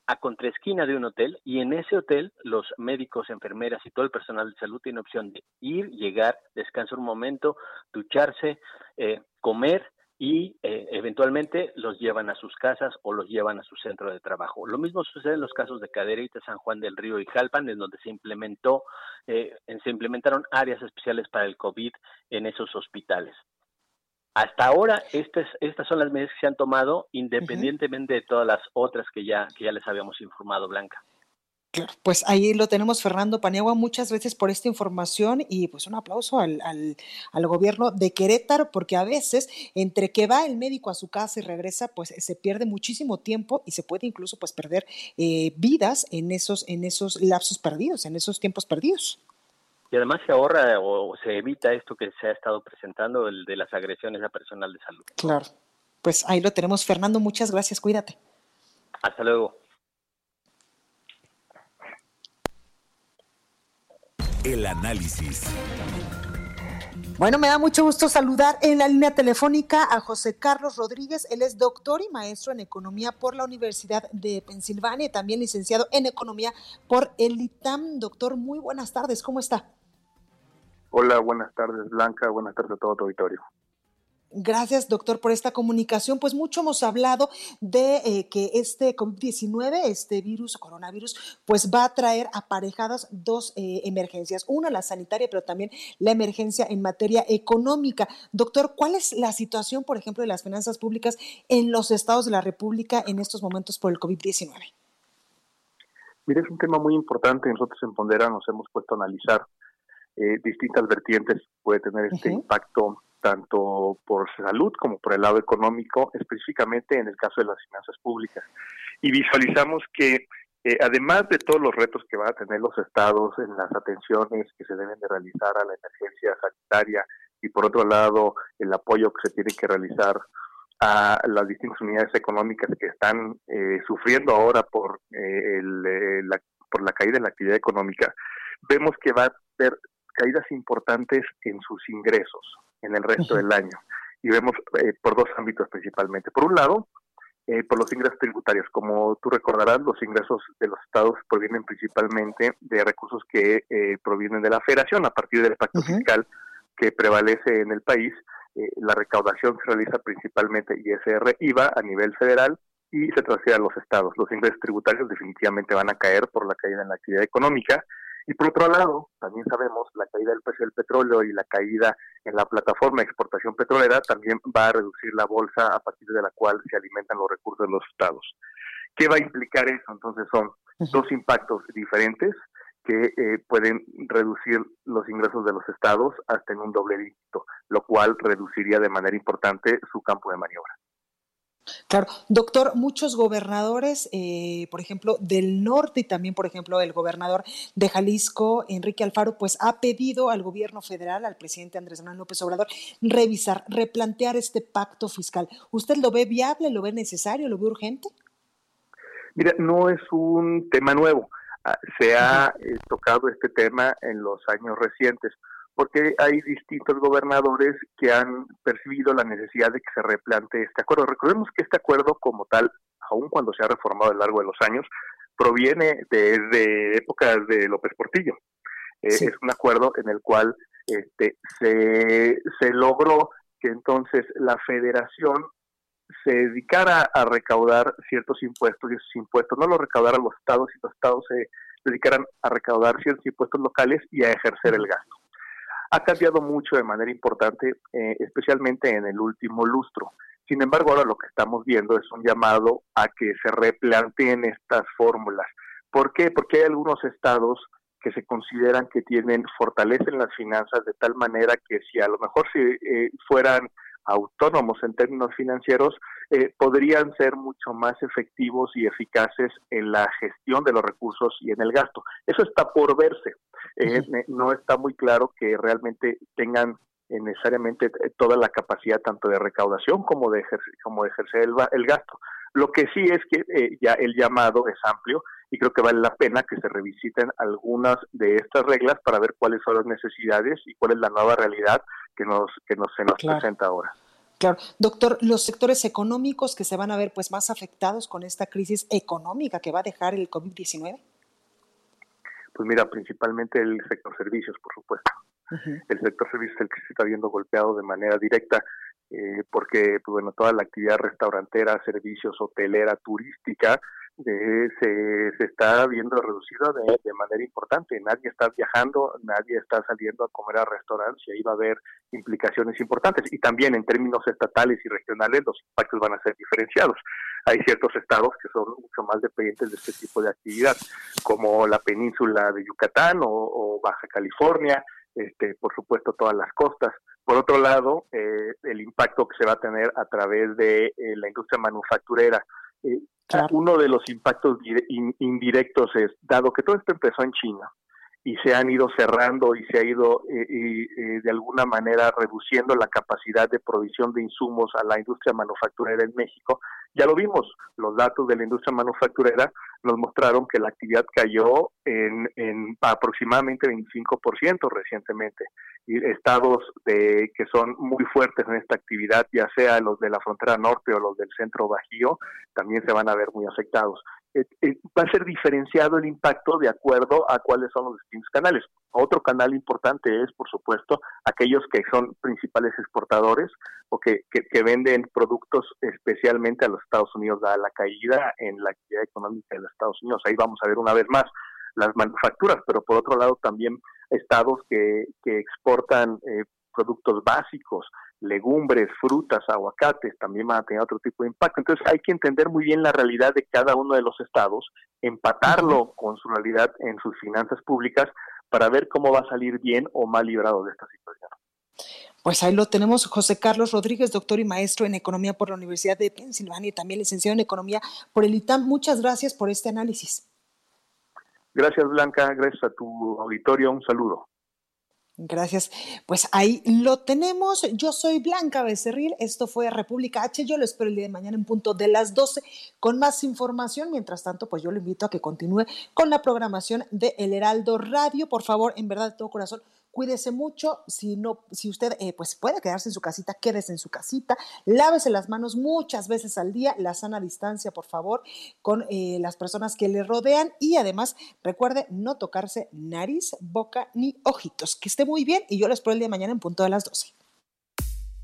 a contraesquina de un hotel y en ese hotel los médicos, enfermeras y todo el personal de salud tiene opción de ir, llegar, descansar un momento, ducharse, eh, comer y eh, eventualmente los llevan a sus casas o los llevan a su centro de trabajo. Lo mismo sucede en los casos de Cadereyta, San Juan del Río y Jalpan, en donde se implementó, eh, se implementaron áreas especiales para el COVID en esos hospitales. Hasta ahora, estas, estas son las medidas que se han tomado, independientemente de todas las otras que ya, que ya les habíamos informado, Blanca. Claro, pues ahí lo tenemos, Fernando Paniagua. Muchas gracias por esta información y pues un aplauso al, al, gobierno de Querétaro, porque a veces entre que va el médico a su casa y regresa, pues se pierde muchísimo tiempo y se puede incluso pues perder eh, vidas en esos, en esos lapsos perdidos, en esos tiempos perdidos. Y además se ahorra o se evita esto que se ha estado presentando, el de las agresiones a personal de salud. Claro, pues ahí lo tenemos. Fernando, muchas gracias, cuídate. Hasta luego. El análisis. Bueno, me da mucho gusto saludar en la línea telefónica a José Carlos Rodríguez. Él es doctor y maestro en economía por la Universidad de Pensilvania y también licenciado en economía por el ITAM. Doctor, muy buenas tardes. ¿Cómo está? Hola, buenas tardes Blanca, buenas tardes a todo tu auditorio. Gracias, doctor, por esta comunicación. Pues mucho hemos hablado de eh, que este COVID-19, este virus, coronavirus, pues va a traer aparejadas dos eh, emergencias. Una, la sanitaria, pero también la emergencia en materia económica. Doctor, ¿cuál es la situación, por ejemplo, de las finanzas públicas en los estados de la República en estos momentos por el COVID-19? Mire, es un tema muy importante. Nosotros en Pondera nos hemos puesto a analizar eh, distintas vertientes puede tener este impacto tanto por salud como por el lado económico, específicamente en el caso de las finanzas públicas. Y visualizamos que eh, además de todos los retos que van a tener los estados en las atenciones que se deben de realizar a la emergencia sanitaria y por otro lado el apoyo que se tiene que realizar a las distintas unidades económicas que están eh, sufriendo ahora por, el, la, por la caída de la actividad económica, vemos que va a haber caídas importantes en sus ingresos en el resto del año. Y vemos eh, por dos ámbitos principalmente. Por un lado, eh, por los ingresos tributarios. Como tú recordarás, los ingresos de los estados provienen principalmente de recursos que eh, provienen de la federación a partir del pacto fiscal que prevalece en el país. la recaudación se realiza principalmente ISR, IVA a nivel federal y se transfiere a los estados. Los ingresos tributarios definitivamente van a caer por la caída en la actividad económica y por otro lado, también sabemos la caída del precio del petróleo y la caída en la plataforma de exportación petrolera también va a reducir la bolsa a partir de la cual se alimentan los recursos de los estados. ¿Qué va a implicar eso? Entonces son dos impactos diferentes que eh, pueden reducir los ingresos de los estados hasta en un doble dígito, lo cual reduciría de manera importante su campo de maniobra. Claro, doctor, muchos gobernadores, eh, por ejemplo, del norte y también, por ejemplo, el gobernador de Jalisco, Enrique Alfaro, pues ha pedido al gobierno federal, al presidente Andrés Manuel López Obrador, revisar, replantear este pacto fiscal. ¿Usted lo ve viable, lo ve necesario, lo ve urgente? Mira, no es un tema nuevo. Ah, se ha eh, tocado este tema en los años recientes porque hay distintos gobernadores que han percibido la necesidad de que se replante este acuerdo. Recordemos que este acuerdo como tal, aun cuando se ha reformado a lo largo de los años, proviene de, épocas de López Portillo. Eh, es un acuerdo en el cual este, se, se logró que entonces la federación se dedicara a recaudar ciertos impuestos y esos impuestos no los recaudaran los estados y los estados se dedicaran a recaudar ciertos impuestos locales y a ejercer el gasto. Ha cambiado mucho de manera importante, eh, especialmente en el último lustro. Sin embargo, ahora lo que estamos viendo es un llamado a que se replanteen estas fórmulas. ¿Por qué? Porque hay algunos estados que se consideran que tienen fortaleza en las finanzas de tal manera que si a lo mejor si eh, fueran autónomos en términos financieros, eh, podrían ser mucho más efectivos y eficaces en la gestión de los recursos y en el gasto. Eso está por verse. Eh, no está muy claro que realmente tengan necesariamente toda la capacidad tanto de recaudación como de ejercer, como de ejercer el, gasto. Lo que sí es que ya el llamado es amplio y creo que vale la pena que se revisiten algunas de estas reglas para ver cuáles son las necesidades y cuál es la nueva realidad que nos que nos se nos presenta ahora. Claro, doctor, los sectores económicos que se van a ver pues más afectados con esta crisis económica que va a dejar el COVID-19. Pues mira, principalmente el sector servicios, por supuesto. El sector servicios es el que se está viendo golpeado de manera directa eh, porque pues, bueno toda la actividad restaurantera, servicios, hotelera, turística se, se, está viendo reducido de, de, manera importante. Nadie está viajando, nadie está saliendo a comer a restaurantes y ahí va a haber implicaciones importantes. Y también en términos estatales y regionales los impactos van a ser diferenciados. Hay ciertos estados que son mucho más dependientes de este tipo de actividad, como la península de Yucatán o, Baja California, este, por supuesto todas las costas. Por otro lado, eh, el impacto que se va a tener a través de eh, la industria manufacturera. Eh, uno de los impactos indirectos es, dado que todo esto empezó en China y se han ido cerrando y se ha ido eh, eh, de alguna manera reduciendo la capacidad de provisión de insumos a la industria manufacturera en México, ya lo vimos, los datos de la industria manufacturera nos mostraron que la actividad cayó en, en aproximadamente 25% recientemente. Y estados de, que son muy fuertes en esta actividad, ya sea los de la frontera norte o los del centro bajío, también se van a ver muy afectados. Eh, eh, va a ser diferenciado el impacto de acuerdo a cuáles son los distintos canales. Otro canal importante es, por supuesto, aquellos que son principales exportadores o que, que, venden productos especialmente a los Estados Unidos, dada la caída en la actividad económica de los Estados Unidos. Ahí vamos a ver una vez más las manufacturas, pero por otro lado también estados que, que exportan eh, productos básicos, legumbres, frutas, aguacates, también van a tener otro tipo de impacto. Entonces hay que entender muy bien la realidad de cada uno de los estados, empatarlo con su realidad en sus finanzas públicas para ver cómo va a salir bien o mal librado de esta situación. Pues ahí lo tenemos, José Carlos Rodríguez, doctor y maestro en Economía por la Universidad de Pensilvania y también licenciado en Economía por el ITAM. Muchas gracias por este análisis. Gracias, Blanca. Gracias a tu auditorio. Un saludo. Gracias. Pues ahí lo tenemos. Yo soy Blanca Becerril. Esto fue República H. Yo lo espero el día de mañana en punto de las 12 con más información. Mientras tanto, pues yo lo invito a que continúe con la programación de El Heraldo Radio. Por favor, en verdad, de todo corazón, cuídese mucho, si no, si usted eh, pues puede quedarse en su casita, quédese en su casita, lávese las manos muchas veces al día, la sana distancia, por favor, con eh, las personas que le rodean y además recuerde no tocarse nariz, boca ni ojitos. Que esté muy bien y yo lo espero el día de mañana en punto de las 12.